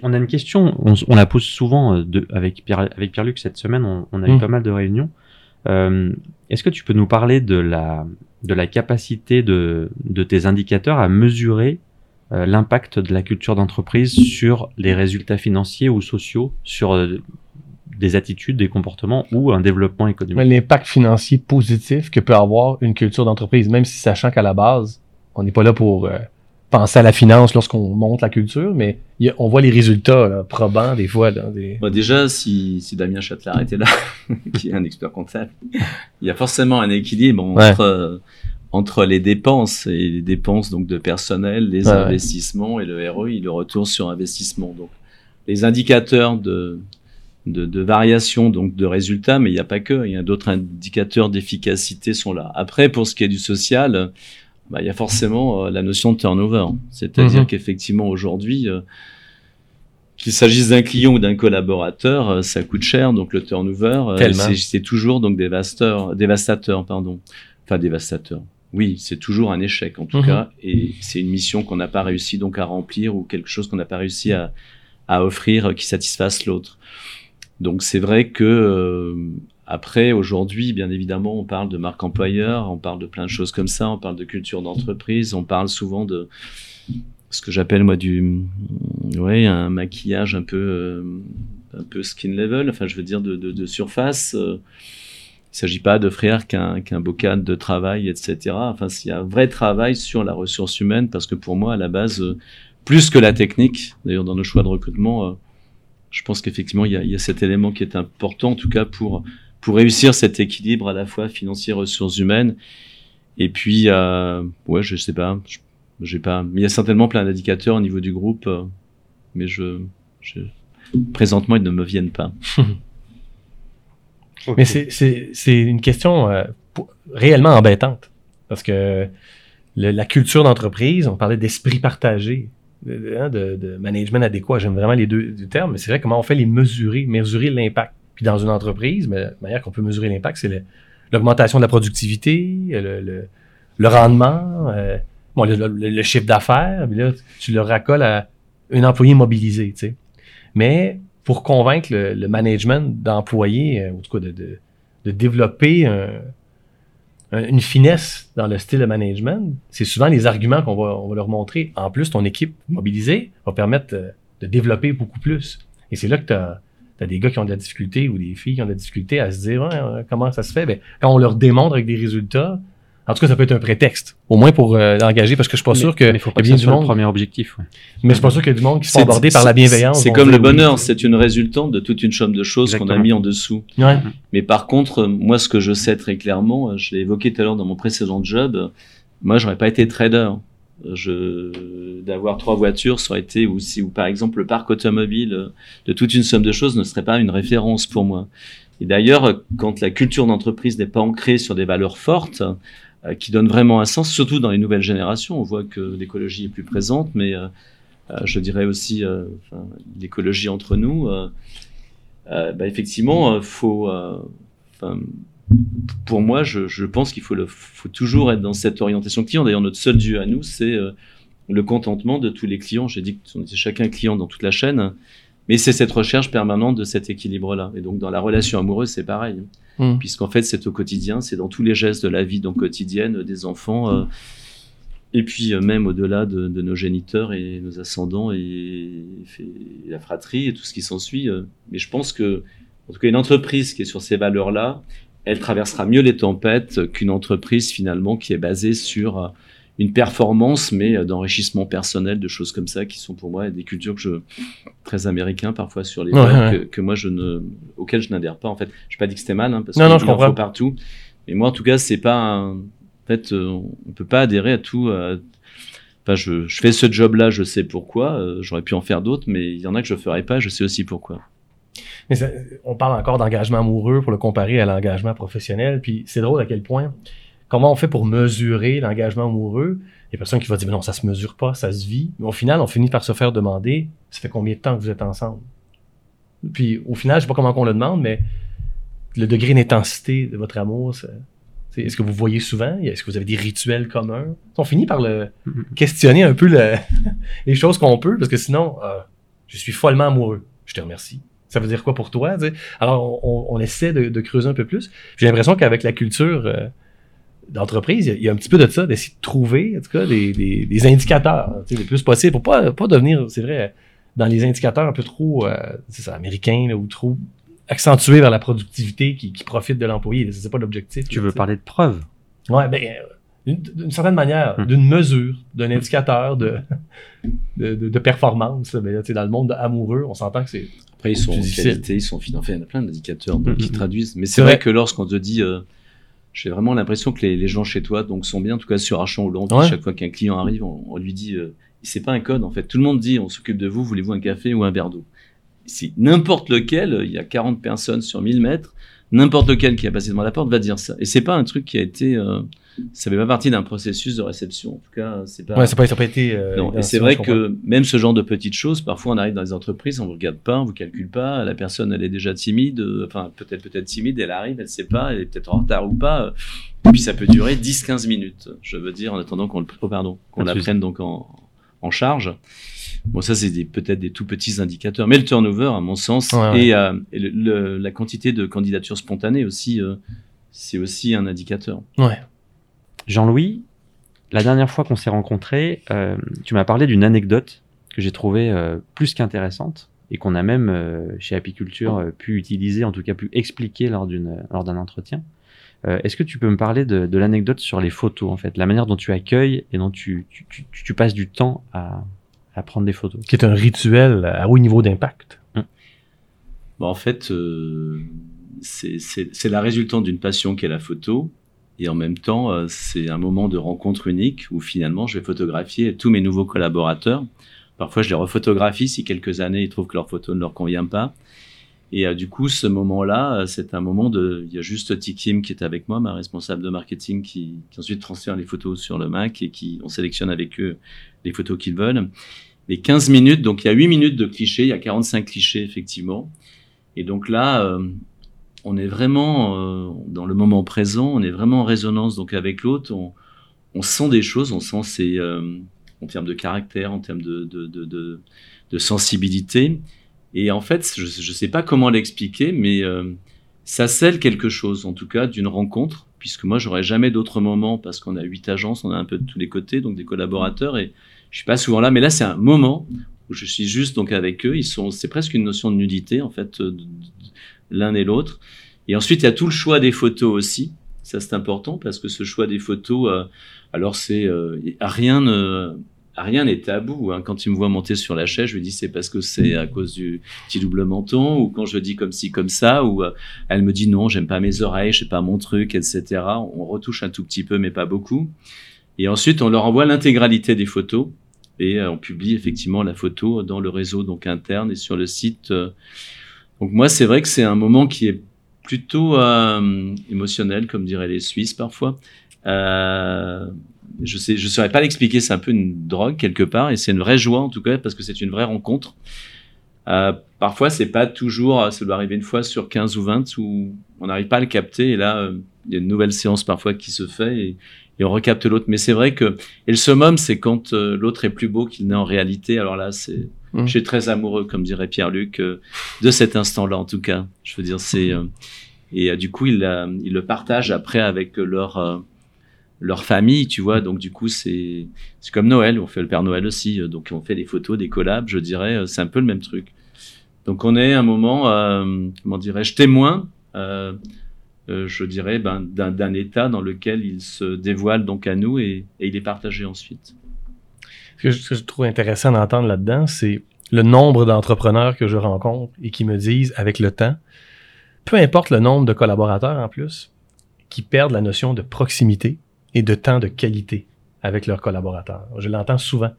on a une question, on, la pose souvent euh, de, avec Pierre avec Pierre-Luc cette semaine, on, on a eu Mm. pas mal de réunions. Euh, Est-ce que tu peux nous parler de la de la capacité de de tes indicateurs à mesurer euh, l'impact de la culture d'entreprise sur les résultats financiers ou sociaux, sur euh, des attitudes, des comportements ou un développement économique L'impact financier positif que peut avoir une culture d'entreprise, même si sachant qu'à la base, on n'est pas là pour euh, penser à la finance lorsqu'on monte la culture, mais il y a- on voit les résultats là, probants des fois. Des... Bon, déjà, si, si Damien Châtelard était là, qui est un expert comptable, il y a forcément un équilibre entre, entre les dépenses et les dépenses donc de personnel, les ouais. investissements et le ROI, le retour sur investissement. Donc, les indicateurs de, de, de variation donc de résultats, mais il n'y a pas que, il y a d'autres indicateurs d'efficacité sont là. Après, pour ce qui est du social, bah, il y a forcément euh, la notion de turnover. C'est-à-dire Mhm. qu'effectivement, aujourd'hui, euh, qu'il s'agisse d'un client ou d'un collaborateur, euh, ça coûte cher, donc le turnover, c'est c'est toujours donc dévastateur, dévastateur, pardon. Enfin, dévastateur. Oui, c'est toujours un échec en tout Mhm. cas, et c'est une mission qu'on n'a pas réussi donc à remplir ou quelque chose qu'on n'a pas réussi à, à offrir qui satisfasse l'autre. Donc c'est vrai que euh, après aujourd'hui, bien évidemment, on parle de marque employeur, on parle de plein de choses comme ça, on parle de culture d'entreprise, on parle souvent de ce que j'appelle moi du ouais un maquillage un peu euh, un peu skin level enfin je veux dire de, de, de surface euh, il s'agit pas d'offrir qu'un beau cadre de travail etc enfin il y a un vrai travail sur la ressource humaine parce que pour moi à la base euh, plus que la technique d'ailleurs dans nos choix de recrutement euh, je pense qu'effectivement il il y a cet élément qui est important en tout cas pour pour réussir cet équilibre à la fois financier ressources humaines et puis euh, ouais je sais pas j'ai pas. mais Il y a certainement plein d'indicateurs au niveau du groupe, euh, mais je, je- présentement ils ne me viennent pas. Mais c'est- c'est c'est une question euh, pour- réellement embêtante. Parce que le- la culture d'entreprise, on parlait d'esprit partagé, de, de- hein, de- management adéquat. J'aime vraiment les deux, termes, mais c'est vrai comment on fait les mesurer, mesurer l'impact. Puis dans une entreprise, mais la manière qu'on peut mesurer l'impact, c'est l'augmentation de la productivité, le, le- le rendement, euh, bon, le, chiffre d'affaires. Puis là, tu le raccoles à un employé mobilisé. tu sais. Mais pour convaincre le, le management d'employer, euh, en tout cas de, de, de développer un- un- une finesse dans le style de management, c'est souvent les arguments qu'on va, on va leur montrer. En plus, ton équipe mobilisée va permettre euh, de développer beaucoup plus. Et c'est là que tu as, des gars qui ont de la difficulté ou des filles qui ont de la difficulté à se dire euh, comment ça se fait? Ben, quand on leur démontre avec des résultats, en tout cas, ça peut être un prétexte, au moins pour euh, l'engager, parce que je suis pas sûr que. mais faut y pas a que bien ça du soit le premier objectif. ouais. mais je suis pas sûr qu'il y a du monde qui font aborder par la bienveillance. C'est comme le bonheur, c'est une résultante de toute une somme de choses qu'on a mis en dessous. Ouais. Mais par contre, moi, ce que je sais très clairement, euh, je l'ai évoqué tout à l'heure dans mon précédent job, moi, j'aurais pas été trader. Je, d'avoir trois voitures, ça aurait été, ou si, ou par exemple, le parc automobile euh, de toute une somme de choses ne serait pas une référence pour moi. Et d'ailleurs, quand la culture d'entreprise n'est pas ancrée sur des valeurs fortes, qui donnent vraiment un sens, surtout dans les nouvelles générations, on voit que l'écologie est plus présente, mais euh, euh, je dirais aussi euh, l'écologie entre nous. euh, euh, bah, effectivement, euh, faut, euh, pour moi, je, pense qu'il faut, faut toujours être dans cette orientation client. D'ailleurs, notre seul dieu à nous, c'est euh, le contentement de tous les clients. J'ai dit qu'on était chacun client dans toute la chaîne. Mais c'est cette recherche permanente de cet équilibre-là. Et donc, dans la relation amoureuse, c'est pareil. Mm. Puisqu'en fait, c'est au quotidien, c'est dans tous les gestes de la vie donc, quotidienne des enfants. euh, et puis, euh, même au-delà de, de nos géniteurs et nos ascendants et, et la fratrie et tout ce qui s'ensuit. euh. Mais je pense que, en tout cas, une entreprise qui est sur ces valeurs-là, elle traversera mieux les tempêtes qu'une entreprise finalement qui est basée sur euh, une performance, mais euh, d'enrichissement personnel, de choses comme ça, qui sont pour moi des cultures que je, très américains parfois sur les Ouais, que, que moi je ne, auxquelles je n'adhère pas. En fait, je pas dit que c'était mal, hein, parce Non, qu'il non, faut partout. Mais moi, en tout cas, c'est pas. un- En fait, euh, on peut pas adhérer à tout. à- Enfin, je, je fais ce job-là, je sais pourquoi. euh, J'aurais pu en faire d'autres, mais il y en a que je ferais pas, je sais aussi pourquoi. Mais ça- on parle encore d'engagement amoureux pour le comparer à l'engagement professionnel. Puis c'est drôle à quel point, comment on fait pour mesurer l'engagement amoureux? Il y a personne qui va dire, mais non, ça se mesure pas, ça se vit. Mais au final, on finit par se faire demander, ça fait combien de temps que vous êtes ensemble? Puis au final, je sais pas comment on le demande, mais le degré d'intensité de votre amour, ça- c'est- est-ce que vous voyez souvent? Est-ce que vous avez des rituels communs? On finit par le Mhm. questionner un peu le- les choses qu'on peut, parce que sinon, euh, je suis follement amoureux. Je te remercie. Ça veut dire quoi pour toi? Alors, on, on essaie de, de creuser un peu plus. J'ai l'impression qu'avec la culture euh, d'entreprise, il y a- un petit peu de ça, d'essayer de trouver, en tout cas, des, des- des indicateurs, tu sais, le plus possible, pour pas, pas devenir, c'est vrai, dans les indicateurs un peu trop, euh, c'est ça, américains, là, ou trop accentués vers la productivité qui, qui profite de l'employé. là. C'est pas l'objectif. Tu là, veux parler de preuves? Ouais, ben, euh, d'une- certaine manière, Hmm. d'une mesure, d'un indicateur de, de, de, de performance. Mais là, tu sais, dans le monde amoureux, on s'entend que c'est. Après, ils sont qualité, ils sont financés. Il y en a plein d'indicateurs Mhm. qui traduisent. Mais C'est c'est vrai, vrai. que lorsqu'on te dit, euh, j'ai vraiment l'impression que les, les gens chez toi donc sont bien, en tout cas sur Archon ou Londres. Ouais. Chaque fois qu'un client arrive, on, on lui dit, euh, c'est pas un code en fait. Tout le monde dit, on s'occupe de vous, voulez-vous un café ou un verre d'eau? Si n'importe lequel, il y a 40 personnes sur 1000 mètres, n'importe lequel qui a passé devant la porte va dire ça. Et c'est pas un truc qui a été, euh, ça fait pas partie d'un processus de réception. En tout cas, c'est pas. Ouais, ça n'a pas, été. euh, Non, et c'est vrai que même ce genre de petites choses, parfois on arrive dans les entreprises, on ne regarde pas, on vous calcule pas, la personne elle est déjà timide, euh, enfin peut-être peut-être timide, elle arrive, elle sait pas, elle est peut-être en retard ou pas, euh, et puis ça peut durer 10-15 minutes, je veux dire, en attendant qu'on le, oh, pardon, qu'on la prenne donc en, en charge. Bon, ça c'est peut-être des tout petits indicateurs, mais le turnover, à mon sens, Ouais, ouais. et, euh, et le- le- la quantité de candidatures spontanées aussi, euh, c'est aussi un indicateur. Ouais. Jean-Louis, la dernière fois qu'on s'est rencontrés, euh, tu m'as parlé d'une anecdote que j'ai trouvée euh, plus qu'intéressante et qu'on a même euh, chez Apiculture euh, pu utiliser, en tout cas pu expliquer lors d'une lors d'un entretien. Euh, Est-ce que tu peux me parler de, de l'anecdote sur les photos, en fait, la manière dont tu accueilles et dont tu, tu, tu, tu passes du temps à, à prendre des photos? Qui est un rituel à haut niveau d'impact. Bon, en fait, euh, c'est- c'est c'est la résultante d'une passion qui est la photo. Et en même temps, euh, c'est un moment de rencontre unique où finalement, je vais photographier tous mes nouveaux collaborateurs. Parfois, je les refotographie si quelques années, ils trouvent que leur photo ne leur convient pas. Et euh, du coup, ce moment-là, euh, c'est un moment de... Il y a juste Tikim qui est avec moi, ma responsable de marketing, qui, ensuite transfère les photos sur le Mac et qui on sélectionne avec eux les photos qu'ils veulent. Les 15 minutes, donc il y a 8 minutes de clichés, il y a 45 clichés effectivement. Et donc là, on est vraiment euh, dans le moment présent, on est vraiment en résonance donc avec l'autre, on, sent des choses, on sent ces, euh, en termes de caractère, en termes de, sensibilité. Et en fait, je ne sais pas comment l'expliquer, mais euh, ça scelle quelque chose, en tout cas, d'une rencontre, puisque moi, j'aurais jamais d'autre moment, parce qu'on a huit agences, on a un peu de tous les côtés, donc des collaborateurs, et je suis pas souvent là, mais là, c'est un moment où je suis juste donc avec eux. Ils sont, c'est presque une notion de nudité, en fait, l'un et l'autre. Et ensuite, il y a tout le choix des photos aussi. Ça, c'est important parce que ce choix des photos, euh, alors c'est euh, rien ne rien n'est tabou. Hein. Quand il me voit monter sur la chaise, je lui dis c'est parce que c'est à cause du petit double menton, ou quand je dis comme ci comme ça, ou euh, elle me dit non, j'aime pas mes oreilles, je sais pas mon truc, etc. On retouche un tout petit peu, mais pas beaucoup. Et ensuite, on leur envoie l'intégralité des photos et on publie effectivement la photo dans le réseau donc interne et sur le site. Donc moi, c'est vrai que c'est un moment qui est plutôt euh, émotionnel, comme diraient les Suisses parfois. Euh, je sais, je saurais pas l'expliquer. C'est un peu une drogue quelque part, et c'est une vraie joie en tout cas parce que c'est une vraie rencontre. Euh, parfois, c'est pas toujours. Ça doit arriver une fois sur 15 ou 20 où on n'arrive pas à le capter, et là, euh, il y a une nouvelle séance parfois qui se fait, et on recapte l'autre. Mais c'est vrai que et le summum, c'est quand euh, l'autre est plus beau qu'il n'est en réalité. Alors là, c'est Mm. je suis très amoureux, comme dirait Pierre-Luc, euh, de cet instant-là en tout cas. Je veux dire, c'est euh, et du coup ils le partagent après avec leur leur famille, tu vois. Donc du coup c'est c'est comme Noël, on fait le Père Noël aussi, donc on fait des photos, des collabs. Je dirais, c'est un peu le même truc. Donc on est à un moment, comment dirais-je, témoin. Euh, je dirais ben, d'un état dans lequel il se dévoile donc à nous et, il est partagé ensuite. Ce que je trouve intéressant d'entendre là-dedans, c'est le nombre d'entrepreneurs que je rencontre et qui me disent, avec le temps, peu importe le nombre de collaborateurs en plus, qui perdent la notion de proximité et de temps de qualité avec leurs collaborateurs. Je l'entends souvent.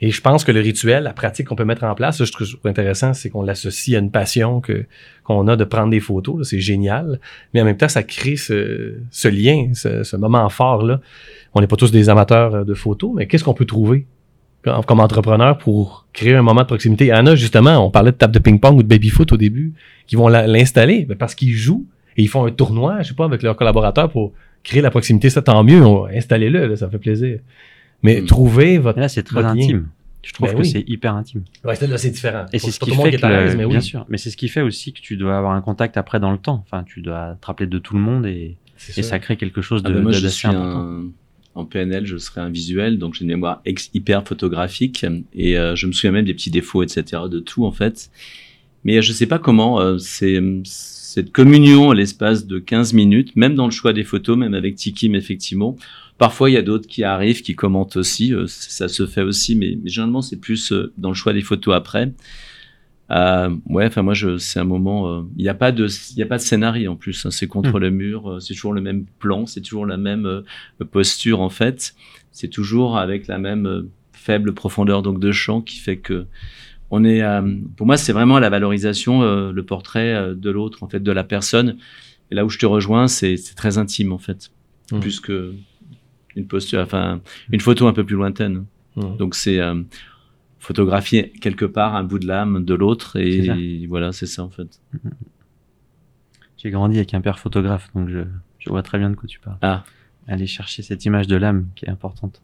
Et je pense que le rituel, la pratique qu'on peut mettre en place, ça, je trouve intéressant, c'est qu'on l'associe à une passion que qu'on a de prendre des photos. C'est génial. Mais en même temps, ça crée ce, ce lien, ce, ce moment fort-là. On n'est pas tous des amateurs euh, de photos, mais qu'est-ce qu'on peut trouver comme, entrepreneur pour créer un moment de proximité? Il y justement, on parlait de table de ping-pong ou de baby-foot au début, qui vont l'installer parce qu'ils jouent et ils font un tournoi, je sais pas, avec leurs collaborateurs pour créer la proximité. Ça, tant mieux. Installez-le, ça fait plaisir. Mais Mm. trouvez votre... Là, c'est très votre lien. intime. Je trouve Ben que oui. c'est hyper intime. Ouais, là, c'est différent. Et c'est ce qui le fait que, mais oui. bien sûr, mais c'est ce qui fait aussi que tu dois avoir un contact après dans le temps. Enfin, tu dois te rappeler de tout le monde et, et ça. crée quelque chose Ah de ben moi, je suis important. un, en PNL, je serai un visuel, donc j'ai une mémoire ex- hyper photographique et euh, je me souviens même des petits défauts, etc., de tout en fait. Mais je sais pas comment euh, c'est cette communion à l'espace de 15 minutes, même dans le choix des photos, même avec Tikim effectivement. Parfois, il y a d'autres qui arrivent, qui commentent aussi, euh, ça se fait aussi, mais, mais généralement c'est plus euh, dans le choix des photos après. Euh, ouais, enfin moi c'est un moment, euh, il n'y a pas de, il y a pas de scénario en plus. hein, c'est contre Hmm. le mur, euh, c'est toujours le même plan, c'est toujours la même posture en fait. C'est toujours avec la même faible profondeur donc de champ qui fait que on est. pour moi, c'est vraiment la valorisation, le portrait de l'autre en fait, de la personne. Et là où je te rejoins, c'est très intime en fait, Hmm. plus que une posture, enfin une photo un peu plus lointaine. Donc c'est euh, photographier quelque part un bout de l'âme de l'autre et voilà, c'est ça en fait. J'ai grandi avec un père photographe, donc je, je vois très bien de quoi tu parles. Ah. Aller chercher cette image de l'âme qui est importante.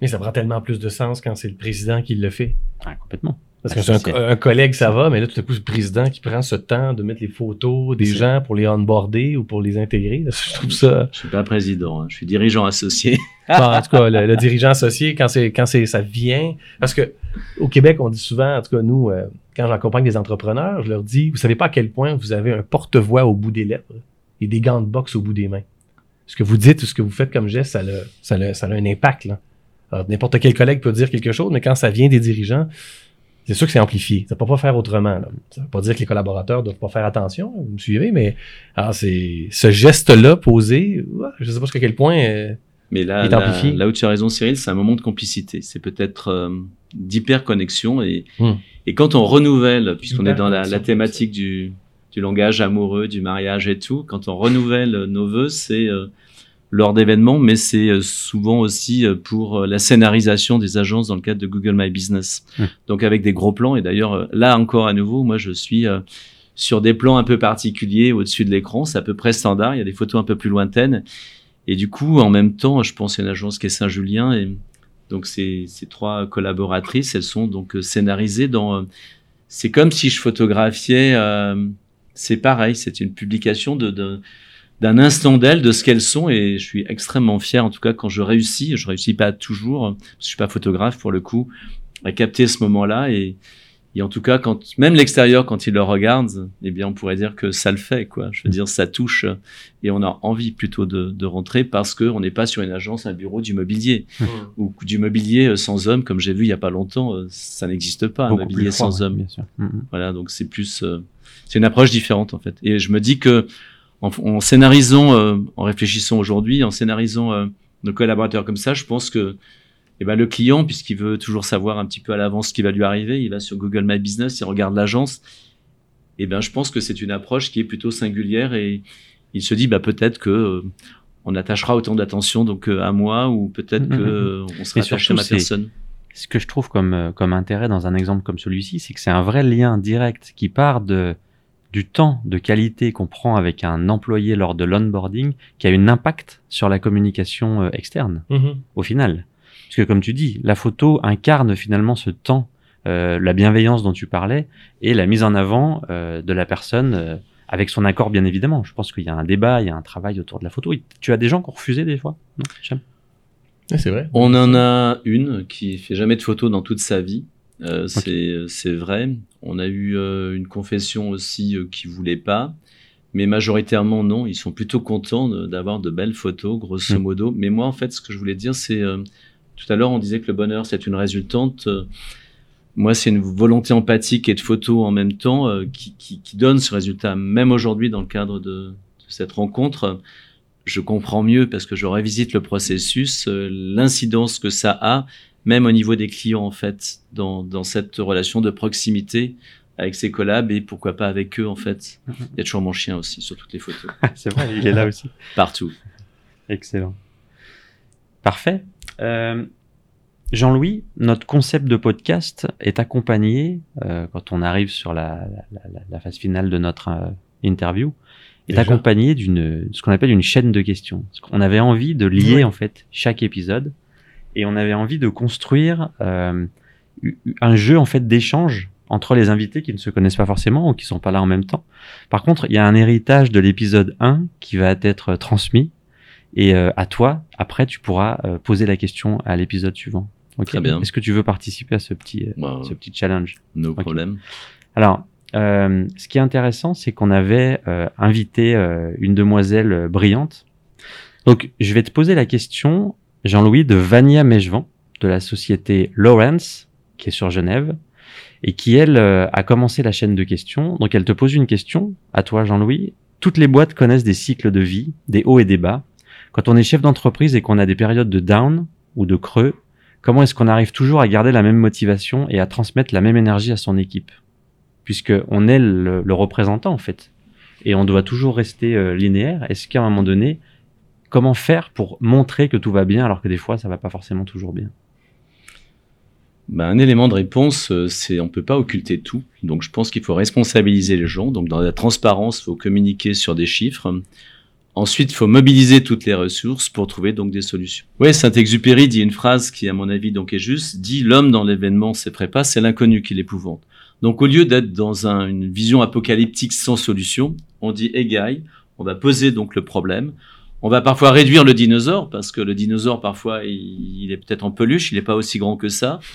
Mais ça prend tellement plus de sens quand c'est le président qui le fait. Ah, complètement. Parce Ah, que c'est un, collègue, ça va, mais là, tout à coup, le président qui prend ce temps de mettre les photos des gens pour les onboarder ou pour les intégrer. Là, je trouve ça. Je suis pas président, hein, je suis dirigeant associé. En tout cas, le, le dirigeant associé, quand c'est quand c'est ça vient, parce que au Québec, on dit souvent, en tout cas nous, euh, quand j'accompagne des entrepreneurs, je leur dis, vous savez pas à quel point vous avez un porte-voix au bout des lèvres et des gants de boxe au bout des mains. Ce que vous dites, ce que vous faites comme geste, ça a, ça a, ça a un impact. N'importe quel collègue peut dire quelque chose, mais quand ça vient des dirigeants, c'est sûr que c'est amplifié. Ça ne peut pas faire autrement. Là. Ça ne veut pas dire que les collaborateurs ne doivent pas faire attention, vous me suivez, mais alors c'est ce geste-là posé, je ne sais pas jusqu'à quel point. euh, Mais là, est amplifié. là où tu as raison, Cyril, c'est un moment de complicité. C'est peut-être euh, d'hyper-connexion. Et, Hmm. et quand on renouvelle, puisqu'on est dans la, thématique du, du langage amoureux, du mariage et tout, quand on renouvelle nos vœux, c'est euh, lors d'événements, mais c'est euh, souvent aussi euh, pour euh, la scénarisation des agences dans le cadre de Google My Business. Hmm. Donc avec des gros plans. Et d'ailleurs, là encore à nouveau, moi je suis sur des plans un peu particuliers au-dessus de l'écran. C'est à peu près standard. Il y a des photos un peu plus lointaines. Et du coup, en même temps, je pense à une agence qui est Saint-Julien. Et donc, ces, ces trois collaboratrices, elles sont donc scénarisées dans. c'est comme si je photographiais. euh, c'est pareil, c'est une publication de. de d'un instant d'elles, de ce qu'elles sont, et je suis extrêmement fier, en tout cas, quand je réussis, je réussis pas toujours, parce que je suis pas photographe pour le coup, à capter ce moment-là, et, et en tout cas, quand même l'extérieur, quand il le regarde, eh bien, on pourrait dire que ça le fait, quoi. Je veux dire, ça touche, et on a envie plutôt de, de rentrer parce que on n'est pas sur une agence, un bureau du mobilier ou du mobilier euh, sans homme, comme j'ai vu il y a pas longtemps, euh, ça n'existe pas, un Beaucoup mobilier plus froid, sans ouais, homme. bien sûr. Mhm. Voilà, donc c'est plus, euh, c'est une approche différente en fait. Et je me dis que en, en scénarisant, euh, en réfléchissant aujourd'hui, en scénarisant euh, nos collaborateurs comme ça, je pense que eh ben, le client, puisqu'il veut toujours savoir un petit peu à l'avance ce qui va lui arriver, il va sur Google My Business, il regarde l'agence. Et ben, je pense que c'est une approche qui est plutôt singulière et il se dit bah peut-être que euh, on attachera autant d'attention donc euh, à moi ou peut-être Mhm. que euh, on sera attaché à ma personne. Ce que je trouve comme, comme intérêt dans un exemple comme celui-ci, c'est que c'est un vrai lien direct qui part de du temps de qualité qu'on prend avec un employé lors de l'onboarding qui a un impact sur la communication euh, externe Mhm. au final. Parce que comme tu dis, la photo incarne finalement ce temps, euh, la bienveillance dont tu parlais et la mise en avant euh, de la personne euh, avec son accord bien évidemment. Je pense qu'il y a un débat, il y a un travail autour de la photo. Tu as des gens qui ont refusé des fois non c'est vrai. On en a une qui fait jamais de photos dans toute sa vie. Euh, c'est c'est vrai. On a eu euh, une confession aussi euh, qui voulait pas, mais majoritairement non. Ils sont plutôt contents d'avoir de belles photos, grosso Mm. modo. Mais moi, en fait, ce que je voulais dire, c'est euh, tout à l'heure, on disait que le bonheur c'est une résultante. Euh, moi, c'est une volonté empathique et de photo en même temps euh, qui, qui, qui donne ce résultat. Même aujourd'hui, dans le cadre de, de cette rencontre, je comprends mieux parce que je revisite le processus, euh, l'incidence que ça a, même au niveau des clients en fait, dans, dans cette relation de proximité avec ses collabs et pourquoi pas avec eux en fait. Il y a toujours mon chien aussi sur toutes les photos, C'est vrai, il est là aussi. partout. Excellent. Parfait. Euh, Jean-Louis, notre concept de podcast est accompagné, euh, quand on arrive sur la, la- la- la phase finale de notre euh, interview, est Déjà accompagné d'une ce qu'on appelle une chaîne de questions. Parce qu'on avait envie de lier Oui. en fait chaque épisode et on avait envie de construire euh, un jeu en fait d'échange entre les invités qui ne se connaissent pas forcément ou qui sont pas là en même temps. Par contre, il y a un héritage de l'épisode 1 qui va être transmis et euh, à toi, après, tu pourras euh, poser la question à l'épisode suivant. Ok Très bien. Est-ce que tu veux participer à ce petit, euh, Bon, ce petit challenge? no problème. Alors, ce qui est intéressant, c'est qu'on avait invité une demoiselle brillante. Donc, je vais te poser la question, Jean-Louis, de Vania Mejvan, de la société Lawrence, qui est sur Genève, et qui, elle, euh, a commencé la chaîne de questions. Donc, elle te pose une question, à toi, Jean-Louis. Toutes les boîtes connaissent des cycles de vie, des hauts et des bas. Quand on est chef d'entreprise et qu'on a des périodes de down ou de creux, comment est-ce qu'on arrive toujours à garder la même motivation et à transmettre la même énergie à son équipe? Puisque on est le, le représentant, en fait. Et on doit toujours rester euh, linéaire. Est-ce qu'à un moment donné, comment faire pour montrer que tout va bien alors que des fois, ça va pas forcément toujours bien? Ben, un élément de réponse, euh, c'est on peut pas occulter tout. Donc je pense qu'il faut responsabiliser les gens. Donc dans la transparence, il faut communiquer sur des chiffres. Ensuite, il faut mobiliser toutes les ressources pour trouver donc des solutions. Oui, Saint-Exupéry dit une phrase qui, à mon avis, donc est juste. Dit l'homme dans l'événement c'est prépas, c'est l'inconnu qui l'épouvante. Donc au lieu d'être dans un- une vision apocalyptique sans solution, on dit égaille. On va poser donc le problème. On va parfois réduire le dinosaure parce que le dinosaure parfois il, il est peut-être en peluche, il n'est pas aussi grand que ça.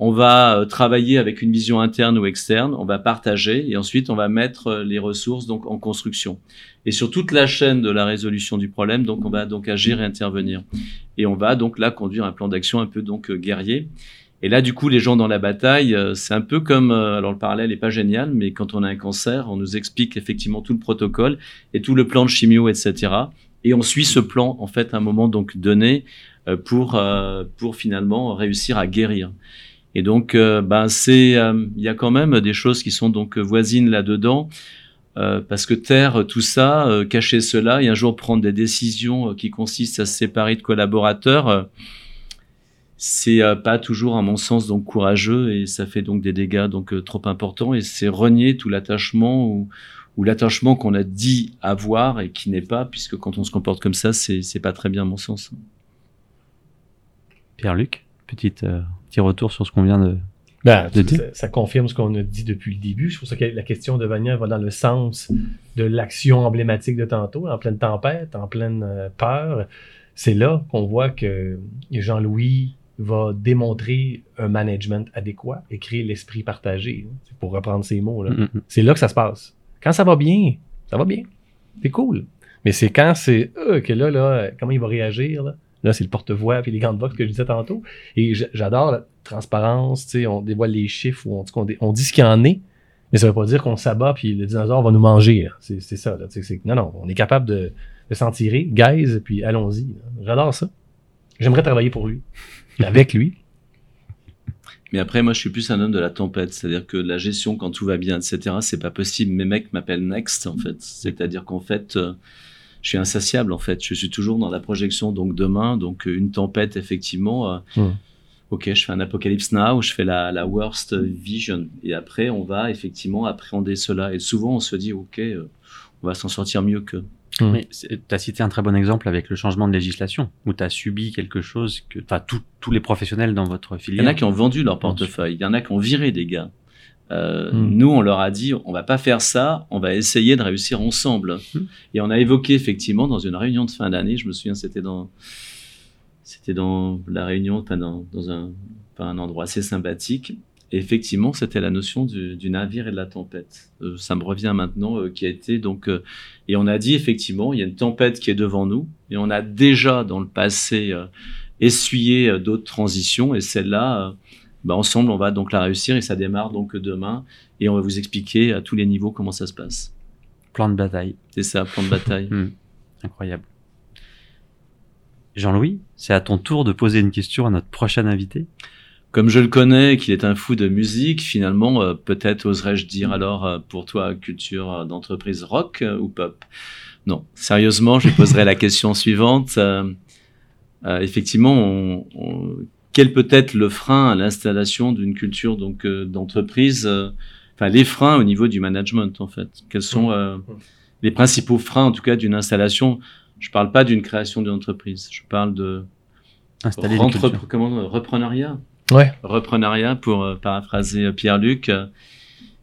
On va euh, travailler avec une vision interne ou externe, on va partager et ensuite on va mettre euh, les ressources donc en construction. Et sur toute la chaîne de la résolution du problème, donc on va donc agir et intervenir. Et on va donc là conduire un plan d'action un peu donc euh, guerrier. Et là du coup les gens dans la bataille, c'est un peu comme alors le parallèle est pas génial, mais quand on a un cancer, on nous explique effectivement tout le protocole et tout le plan de chimio, etc. Et on suit ce plan en fait à un moment donné euh, pour euh, pour finalement réussir à guérir. Et donc, euh, ben c'est, il y a quand même des choses qui sont donc voisines là-dedans, parce que taire tout ça, cacher cela, et un jour prendre des décisions qui consistent à se séparer de collaborateurs, c'est pas toujours, à mon sens, donc courageux, et ça fait donc des dégâts donc trop importants, et c'est renier tout l'attachement ou, ou l'attachement qu'on a dit avoir et qui n'est pas, puisque quand on se comporte comme ça, c'est pas très bien, à mon sens. Pierre-Luc, petite, euh, petit retour sur ce qu'on vient de... Ben, De dire. ça, ça confirme ce qu'on a dit depuis le début. C'est pour ça que la question de Vania va dans le sens de l'action emblématique de tantôt, en pleine tempête, en pleine euh, peur. C'est là qu'on voit que Jean-Louis va démontrer un management adéquat et créer l'esprit partagé, hein, C'est pour reprendre ces mots. là. Mm. C'est là que ça se passe. Quand ça va bien, ça va bien. C'est cool. Mais c'est quand c'est euh, que là, là, comment il va réagir, là, Là, c'est le porte-voix puis les grandes box que je disais tantôt. Et j'adore la transparence, tu sais, on dévoile les chiffres ou on, dé- on dit ce qu'il y en est, mais ça veut pas dire qu'on s'abat puis le dinosaure va nous manger. C'est ça. Non, non, on est capable de, de s'en tirer, guys, puis allons-y. J'adore ça. J'aimerais travailler pour lui, avec lui. Mais après, moi, je suis plus un homme de la tempête. C'est-à-dire que la gestion, quand tout va bien, etc., c'est pas possible. Mes mecs m'appellent Next, en fait. C'est-à-dire qu'en fait, euh, je suis insatiable, en fait. Je suis toujours dans la projection, donc demain. Donc, euh, une tempête, effectivement. euh, ok, je fais un Apocalypse Now, je fais la, la worst vision. Et après, on va effectivement appréhender cela. Et souvent, on se dit, ok, euh, on va s'en sortir mieux que. Tu as cité un très bon exemple avec le changement de législation, où tu as subi quelque chose que, enfin, tous- tous les professionnels dans votre Il filière. y en a qui ont vendu leur portefeuille, il y en a qui ont viré des gars. Euh, Hmm. Nous, on leur a dit, on va pas faire ça, on va essayer de réussir ensemble. Hmm. Et on a évoqué effectivement dans une réunion de fin d'année, je me souviens, c'était dans, c'était dans la réunion, enfin dans, dans un, pas un endroit assez sympathique. Et effectivement, c'était la notion du, du navire et de la tempête. Euh, ça me revient maintenant, euh, qui a été donc. euh, et on a dit effectivement, il y a une tempête qui est devant nous, et on a déjà dans le passé euh, essuyé euh, d'autres transitions, et celle-là, euh, bah, ensemble, on va donc la réussir, et ça démarre donc demain, et on va vous expliquer à tous les niveaux comment ça se passe. Plan de bataille. C'est ça, plan de bataille. Incroyable. Jean-Louis, c'est à ton tour de poser une question à notre prochain invité? Comme je le connais, qu'il est un fou de musique, finalement, euh, peut-être oserais-je dire alors euh, pour toi, culture euh, d'entreprise rock euh, ou pop? Non, sérieusement, je poserai la question suivante. Effectivement, on- on- quel peut être le frein à l'installation d'une culture donc d'entreprise Enfin, les freins au niveau du management, en fait? Quels sont euh, les principaux freins, en tout cas, d'une installation? Je parle pas d'une création d'une entreprise. Je parle de Installer rentre- comment, repreneuriat Ouais. repreneuriat pour euh, paraphraser euh, Pierre-Luc euh,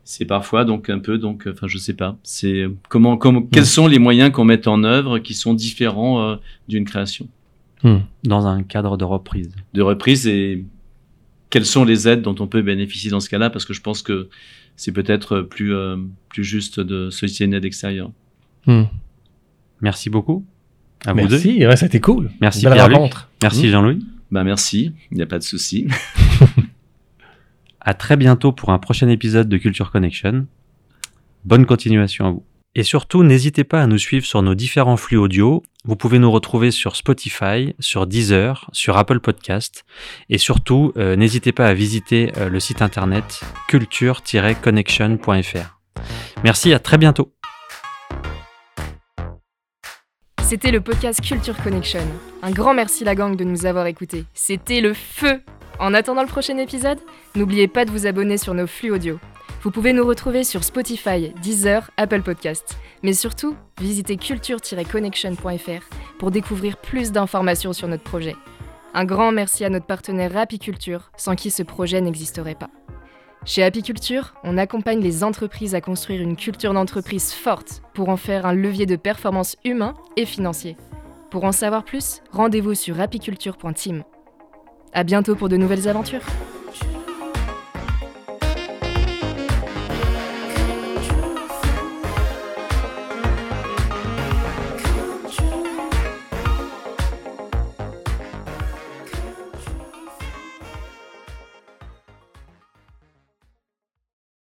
c'est parfois donc un peu donc enfin je sais pas c'est comment comment quels sont les moyens qu'on met en œuvre qui sont différents euh, d'une création? Dans un cadre de reprise. de reprise et quelles sont les aides dont on peut bénéficier dans ce cas-là? Parce que je pense que c'est peut-être plus euh, plus juste de solliciter une aide extérieure Hmm. Merci beaucoup. À vous deux. Merci, ouais, c'était cool. Merci, Belle Pierre-Luc. rencontre. Merci Jean-Louis. Bah merci il n'y a pas de souci À très bientôt pour un prochain épisode de Culture Connection. Bonne continuation à vous. Et surtout, n'hésitez pas à nous suivre sur nos différents flux audio. Vous pouvez nous retrouver sur Spotify, sur Deezer, sur Apple Podcast. Et surtout, euh, n'hésitez pas à visiter euh, le site internet culture-connection.fr. Merci, à très bientôt. C'était le podcast Culture Connection. Un grand merci la gang de nous avoir écoutés. C'était le feu En attendant le prochain épisode, n'oubliez pas de vous abonner sur nos flux audio. Vous pouvez nous retrouver sur Spotify, Deezer, Apple Podcast. Mais surtout, visitez culture-connection.fr pour découvrir plus d'informations sur notre projet. Un grand merci à notre partenaire Rapiculture, sans qui ce projet n'existerait pas. Chez Apiculture, on accompagne les entreprises à construire une culture d'entreprise forte pour en faire un levier de performance humain et financier. Pour en savoir plus, rendez-vous sur apiculture.team. À bientôt pour de nouvelles aventures.